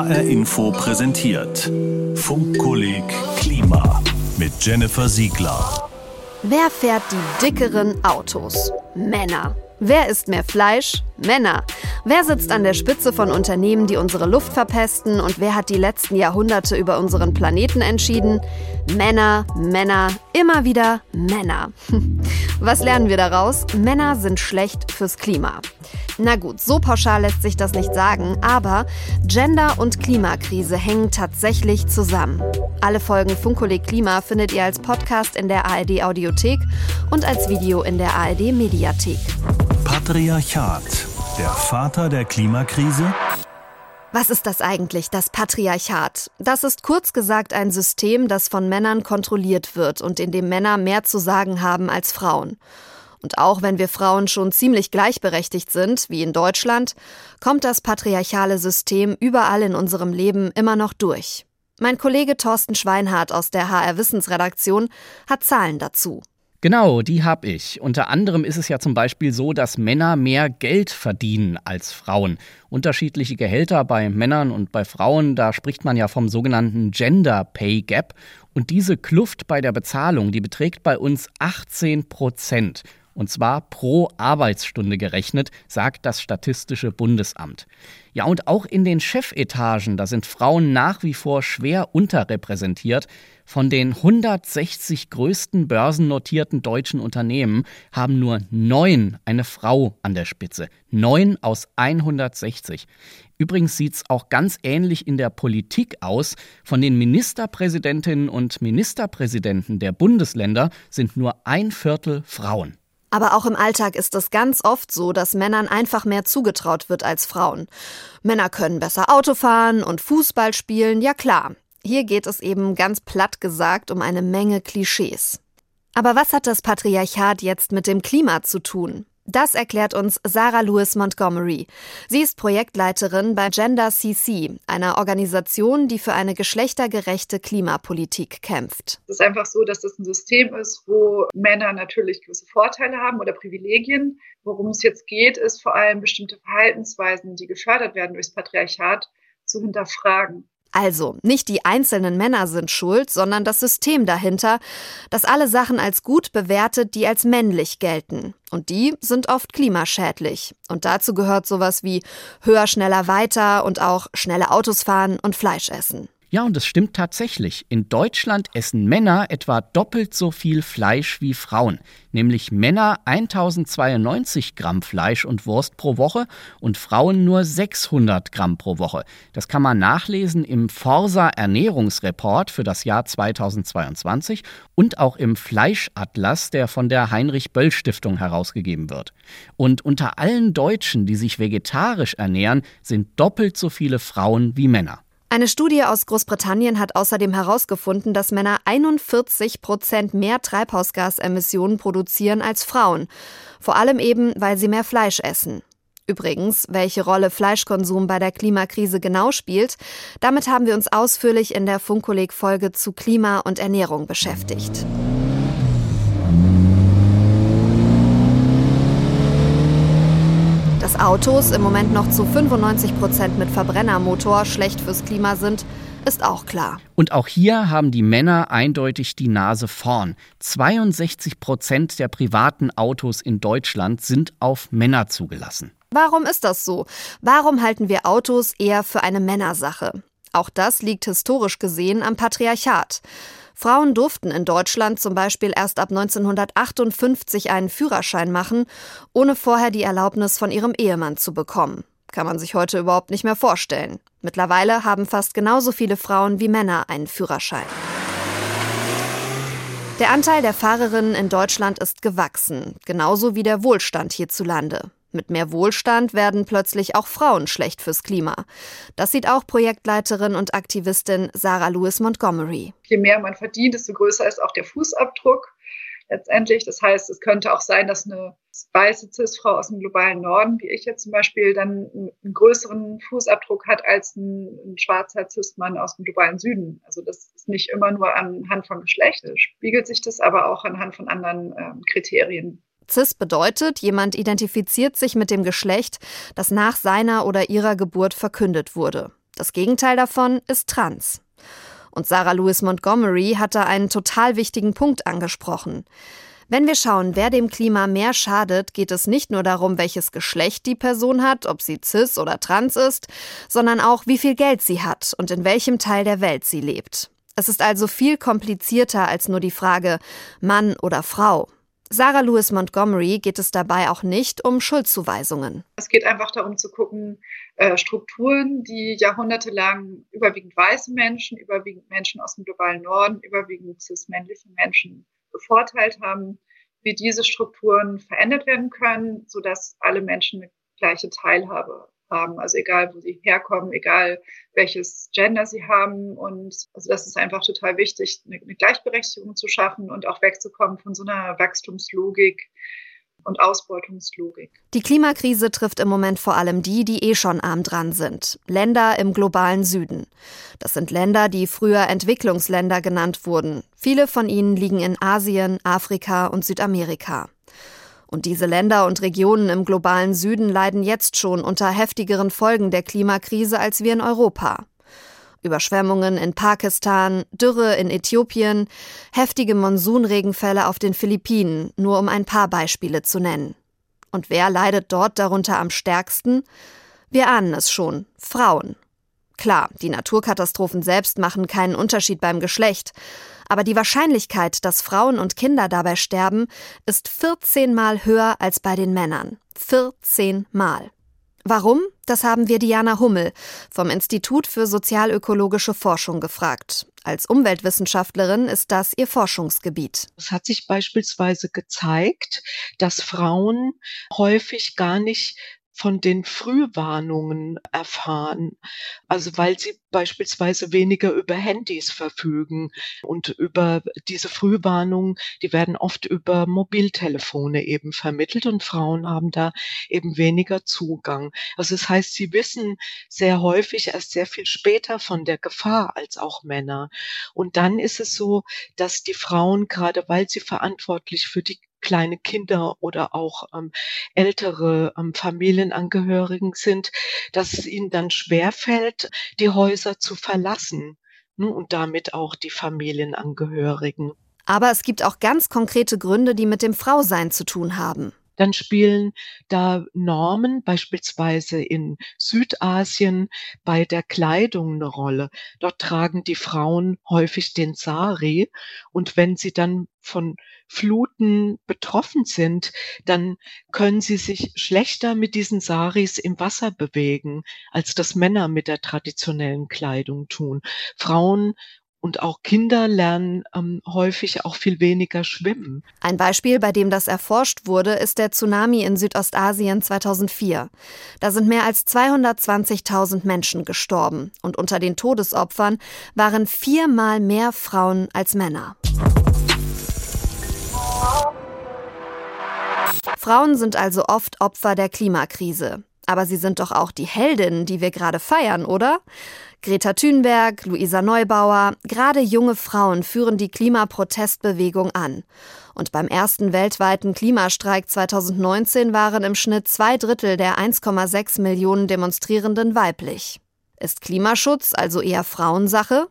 HR Info präsentiert Funkkolleg Klima mit Jennifer Siegler. Wer fährt die dickeren Autos? Männer. Wer isst mehr Fleisch? Männer. Wer sitzt an der Spitze von Unternehmen, die unsere Luft verpesten? Und wer hat die letzten Jahrhunderte über unseren Planeten entschieden? Männer, Männer, immer wieder Männer. Was lernen wir daraus? Männer sind schlecht fürs Klima. Na gut, so pauschal lässt sich das nicht sagen, aber Gender und Klimakrise hängen tatsächlich zusammen. Alle Folgen Funkkolleg Klima findet ihr als Podcast in der ARD Audiothek und als Video in der ARD Mediathek. Patriarchat, der Vater der Klimakrise? Was ist das eigentlich, das Patriarchat? Das ist kurz gesagt ein System, das von Männern kontrolliert wird und in dem Männer mehr zu sagen haben als Frauen. Und auch wenn wir Frauen schon ziemlich gleichberechtigt sind, wie in Deutschland, kommt das patriarchale System überall in unserem Leben immer noch durch. Mein Kollege Thorsten Schweinhardt aus der HR Wissensredaktion hat Zahlen dazu. Genau, die habe ich. Unter anderem ist es ja zum Beispiel so, dass Männer mehr Geld verdienen als Frauen. Unterschiedliche Gehälter bei Männern und bei Frauen, da spricht man ja vom sogenannten Gender Pay Gap. Und diese Kluft bei der Bezahlung, die beträgt bei uns 18 Prozent. Und zwar pro Arbeitsstunde gerechnet, sagt das Statistische Bundesamt. Ja, und auch in den Chefetagen, da sind Frauen nach wie vor schwer unterrepräsentiert. Von den 160 größten börsennotierten deutschen Unternehmen haben nur neun eine Frau an der Spitze. Neun aus 160. Übrigens sieht es auch ganz ähnlich in der Politik aus. Von den Ministerpräsidentinnen und Ministerpräsidenten der Bundesländer sind nur ein Viertel Frauen. Aber auch im Alltag ist es ganz oft so, dass Männern einfach mehr zugetraut wird als Frauen. Männer können besser Auto fahren und Fußball spielen, ja klar. Hier geht es eben ganz platt gesagt um eine Menge Klischees. Aber was hat das Patriarchat jetzt mit dem Klima zu tun? Das erklärt uns Sarah Lewis Montgomery. Sie ist Projektleiterin bei Gender CC, einer Organisation, die für eine geschlechtergerechte Klimapolitik kämpft. Es ist einfach so, dass das ein System ist, wo Männer natürlich gewisse Vorteile haben oder Privilegien. Worum es jetzt geht, ist vor allem bestimmte Verhaltensweisen, die gefördert werden durchs Patriarchat, zu hinterfragen. Also, nicht die einzelnen Männer sind schuld, sondern das System dahinter, das alle Sachen als gut bewertet, die als männlich gelten. Und die sind oft klimaschädlich. Und dazu gehört sowas wie höher, schneller, weiter und auch schnelle Autos fahren und Fleisch essen. Ja, und es stimmt tatsächlich. In Deutschland essen Männer etwa doppelt so viel Fleisch wie Frauen. Nämlich Männer 1092 Gramm Fleisch und Wurst pro Woche und Frauen nur 600 Gramm pro Woche. Das kann man nachlesen im Forsa Ernährungsreport für das Jahr 2022 und auch im Fleischatlas, der von der Heinrich Böll Stiftung herausgegeben wird. Und unter allen Deutschen, die sich vegetarisch ernähren, sind doppelt so viele Frauen wie Männer. Eine Studie aus Großbritannien hat außerdem herausgefunden, dass Männer 41 Prozent mehr Treibhausgasemissionen produzieren als Frauen. Vor allem eben, weil sie mehr Fleisch essen. Übrigens, welche Rolle Fleischkonsum bei der Klimakrise genau spielt, damit haben wir uns ausführlich in der Funkkolleg-Folge zu Klima und Ernährung beschäftigt. Autos im Moment noch zu 95 Prozent mit Verbrennermotor schlecht fürs Klima sind, ist auch klar. Und auch hier haben die Männer eindeutig die Nase vorn. 62 Prozent der privaten Autos in Deutschland sind auf Männer zugelassen. Warum ist das so? Warum halten wir Autos eher für eine Männersache? Auch das liegt historisch gesehen am Patriarchat. Frauen durften in Deutschland zum Beispiel erst ab 1958 einen Führerschein machen, ohne vorher die Erlaubnis von ihrem Ehemann zu bekommen. Kann man sich heute überhaupt nicht mehr vorstellen. Mittlerweile haben fast genauso viele Frauen wie Männer einen Führerschein. Der Anteil der Fahrerinnen in Deutschland ist gewachsen, genauso wie der Wohlstand hierzulande. Mit mehr Wohlstand werden plötzlich auch Frauen schlecht fürs Klima. Das sieht auch Projektleiterin und Aktivistin Sarah Lewis Montgomery. Je mehr man verdient, desto größer ist auch der Fußabdruck letztendlich. Das heißt, es könnte auch sein, dass eine weiße Cis-Frau aus dem globalen Norden, wie ich jetzt zum Beispiel, dann einen größeren Fußabdruck hat als ein, ein schwarzer Cis-Mann aus dem globalen Süden. Also das ist nicht immer nur anhand von Geschlecht, spiegelt sich das aber auch anhand von anderen äh, Kriterien Cis bedeutet, jemand identifiziert sich mit dem Geschlecht, das nach seiner oder ihrer Geburt verkündet wurde. Das Gegenteil davon ist trans. Und Sarah Louis Montgomery hat da einen total wichtigen Punkt angesprochen. Wenn wir schauen, wer dem Klima mehr schadet, geht es nicht nur darum, welches Geschlecht die Person hat, ob sie cis oder trans ist, sondern auch, wie viel Geld sie hat und in welchem Teil der Welt sie lebt. Es ist also viel komplizierter als nur die Frage Mann oder Frau. Sarah Louis Montgomery geht es dabei auch nicht um Schuldzuweisungen. Es geht einfach darum zu gucken, äh, Strukturen, die jahrhundertelang überwiegend weiße Menschen, überwiegend Menschen aus dem globalen Norden, überwiegend cis-männliche Menschen bevorteilt haben, wie diese Strukturen verändert werden können, sodass alle Menschen eine gleiche Teilhabe haben. Also egal, wo sie herkommen, egal welches Gender sie haben. Und also das ist einfach total wichtig, eine, eine Gleichberechtigung zu schaffen und auch wegzukommen von so einer Wachstumslogik, und Ausbeutungslogik. Die Klimakrise trifft im Moment vor allem die, die eh schon arm dran sind. Länder im globalen Süden. Das sind Länder, die früher Entwicklungsländer genannt wurden. Viele von ihnen liegen in Asien, Afrika und Südamerika. Und diese Länder und Regionen im globalen Süden leiden jetzt schon unter heftigeren Folgen der Klimakrise als wir in Europa. Überschwemmungen in Pakistan, Dürre in Äthiopien, heftige Monsunregenfälle auf den Philippinen, nur um ein paar Beispiele zu nennen. Und wer leidet dort darunter am stärksten? Wir ahnen es schon, Frauen. Klar, die Naturkatastrophen selbst machen keinen Unterschied beim Geschlecht, aber die Wahrscheinlichkeit, dass Frauen und Kinder dabei sterben, ist 14 Mal höher als bei den Männern. 14 Mal. Warum? Das haben wir Diana Hummel vom Institut für sozialökologische Forschung gefragt. Als Umweltwissenschaftlerin ist das ihr Forschungsgebiet. Es hat sich beispielsweise gezeigt, dass Frauen häufig gar nicht von den Frühwarnungen erfahren. Also weil sie beispielsweise weniger über Handys verfügen und über diese Frühwarnungen, die werden oft über Mobiltelefone eben vermittelt und Frauen haben da eben weniger Zugang. Also das heißt, sie wissen sehr häufig erst sehr viel später von der Gefahr als auch Männer. Und dann ist es so, dass die Frauen, gerade weil sie verantwortlich für die kleine Kinder oder auch ähm, ältere ähm, Familienangehörigen sind, dass es ihnen dann schwerfällt, die Häuser zu verlassen ne, und damit auch die Familienangehörigen. Aber es gibt auch ganz konkrete Gründe, die mit dem Frausein zu tun haben dann spielen da Normen beispielsweise in Südasien bei der Kleidung eine Rolle. Dort tragen die Frauen häufig den Sari und wenn sie dann von Fluten betroffen sind, dann können sie sich schlechter mit diesen Saris im Wasser bewegen, als das Männer mit der traditionellen Kleidung tun. Frauen und auch Kinder lernen ähm, häufig auch viel weniger schwimmen. Ein Beispiel, bei dem das erforscht wurde, ist der Tsunami in Südostasien 2004. Da sind mehr als 220.000 Menschen gestorben und unter den Todesopfern waren viermal mehr Frauen als Männer. Frauen sind also oft Opfer der Klimakrise. Aber sie sind doch auch die Heldinnen, die wir gerade feiern, oder? Greta Thunberg, Luisa Neubauer, gerade junge Frauen führen die Klimaprotestbewegung an. Und beim ersten weltweiten Klimastreik 2019 waren im Schnitt zwei Drittel der 1,6 Millionen Demonstrierenden weiblich. Ist Klimaschutz also eher Frauensache?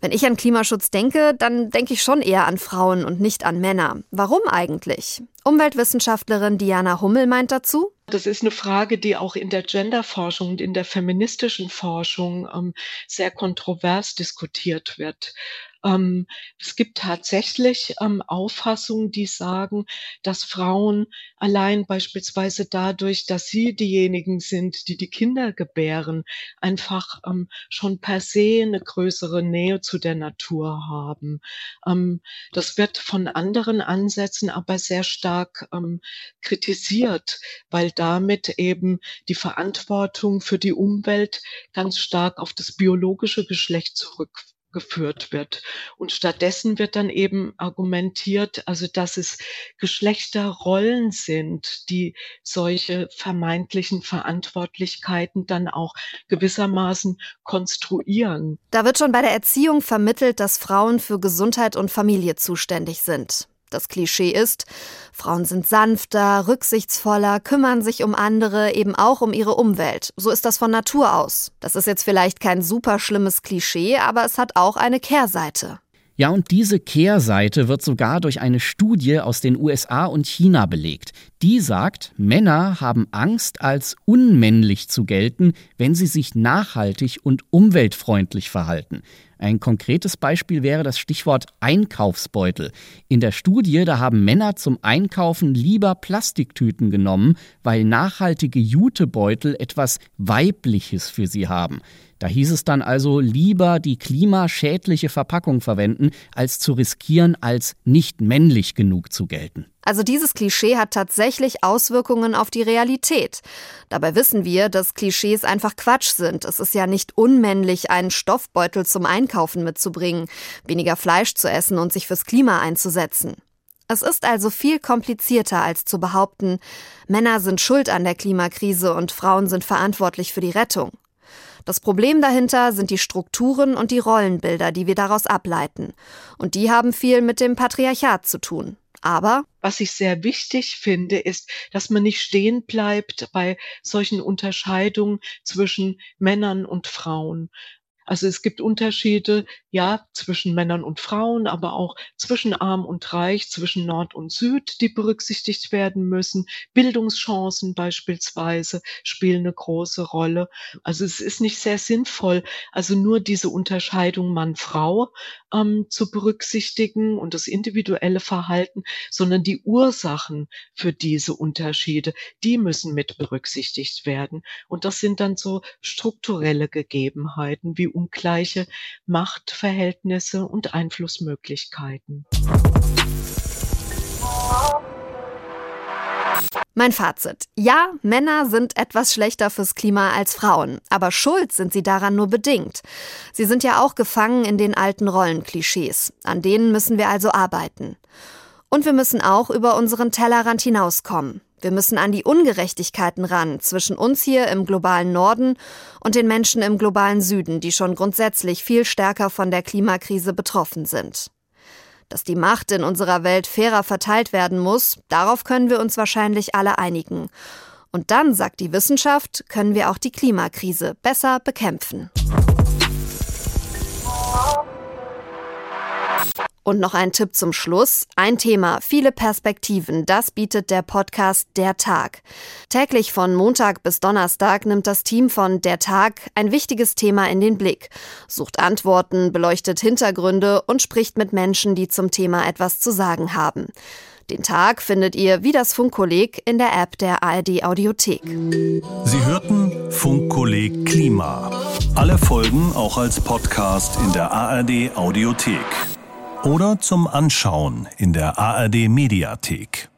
Wenn ich an Klimaschutz denke, dann denke ich schon eher an Frauen und nicht an Männer. Warum eigentlich? Umweltwissenschaftlerin Diana Hummel meint dazu. Das ist eine Frage, die auch in der Genderforschung und in der feministischen Forschung ähm, sehr kontrovers diskutiert wird. Ähm, es gibt tatsächlich ähm, Auffassungen, die sagen, dass Frauen allein beispielsweise dadurch, dass sie diejenigen sind, die die Kinder gebären, einfach ähm, schon per se eine größere Nähe zu der Natur haben. Ähm, das wird von anderen Ansätzen aber sehr stark ähm, kritisiert, weil damit eben die Verantwortung für die Umwelt ganz stark auf das biologische Geschlecht zurück geführt wird. Und stattdessen wird dann eben argumentiert, also dass es Geschlechterrollen sind, die solche vermeintlichen Verantwortlichkeiten dann auch gewissermaßen konstruieren. Da wird schon bei der Erziehung vermittelt, dass Frauen für Gesundheit und Familie zuständig sind. Das Klischee ist, Frauen sind sanfter, rücksichtsvoller, kümmern sich um andere, eben auch um ihre Umwelt. So ist das von Natur aus. Das ist jetzt vielleicht kein super schlimmes Klischee, aber es hat auch eine Kehrseite. Ja, und diese Kehrseite wird sogar durch eine Studie aus den USA und China belegt. Die sagt, Männer haben Angst, als unmännlich zu gelten, wenn sie sich nachhaltig und umweltfreundlich verhalten. Ein konkretes Beispiel wäre das Stichwort Einkaufsbeutel. In der Studie, da haben Männer zum Einkaufen lieber Plastiktüten genommen, weil nachhaltige Jutebeutel etwas Weibliches für sie haben. Da hieß es dann also lieber die klimaschädliche Verpackung verwenden, als zu riskieren, als nicht männlich genug zu gelten. Also dieses Klischee hat tatsächlich Auswirkungen auf die Realität. Dabei wissen wir, dass Klischees einfach Quatsch sind. Es ist ja nicht unmännlich, einen Stoffbeutel zum Einkaufen mitzubringen, weniger Fleisch zu essen und sich fürs Klima einzusetzen. Es ist also viel komplizierter als zu behaupten, Männer sind schuld an der Klimakrise und Frauen sind verantwortlich für die Rettung. Das Problem dahinter sind die Strukturen und die Rollenbilder, die wir daraus ableiten. Und die haben viel mit dem Patriarchat zu tun. Aber was ich sehr wichtig finde, ist, dass man nicht stehen bleibt bei solchen Unterscheidungen zwischen Männern und Frauen. Also es gibt Unterschiede, ja, zwischen Männern und Frauen, aber auch zwischen Arm und Reich, zwischen Nord und Süd, die berücksichtigt werden müssen. Bildungschancen beispielsweise spielen eine große Rolle. Also es ist nicht sehr sinnvoll, also nur diese Unterscheidung Mann-Frau ähm, zu berücksichtigen und das individuelle Verhalten, sondern die Ursachen für diese Unterschiede, die müssen mit berücksichtigt werden. Und das sind dann so strukturelle Gegebenheiten wie ungleiche Machtverhältnisse und Einflussmöglichkeiten. Mein Fazit. Ja, Männer sind etwas schlechter fürs Klima als Frauen, aber schuld sind sie daran nur bedingt. Sie sind ja auch gefangen in den alten Rollenklischees. An denen müssen wir also arbeiten. Und wir müssen auch über unseren Tellerrand hinauskommen. Wir müssen an die Ungerechtigkeiten ran zwischen uns hier im globalen Norden und den Menschen im globalen Süden, die schon grundsätzlich viel stärker von der Klimakrise betroffen sind. Dass die Macht in unserer Welt fairer verteilt werden muss, darauf können wir uns wahrscheinlich alle einigen. Und dann, sagt die Wissenschaft, können wir auch die Klimakrise besser bekämpfen. Und noch ein Tipp zum Schluss. Ein Thema, viele Perspektiven, das bietet der Podcast Der Tag. Täglich von Montag bis Donnerstag nimmt das Team von Der Tag ein wichtiges Thema in den Blick, sucht Antworten, beleuchtet Hintergründe und spricht mit Menschen, die zum Thema etwas zu sagen haben. Den Tag findet ihr wie das Funkkolleg in der App der ARD Audiothek. Sie hörten Funkkolleg Klima. Alle Folgen auch als Podcast in der ARD Audiothek oder zum Anschauen in der ARD Mediathek.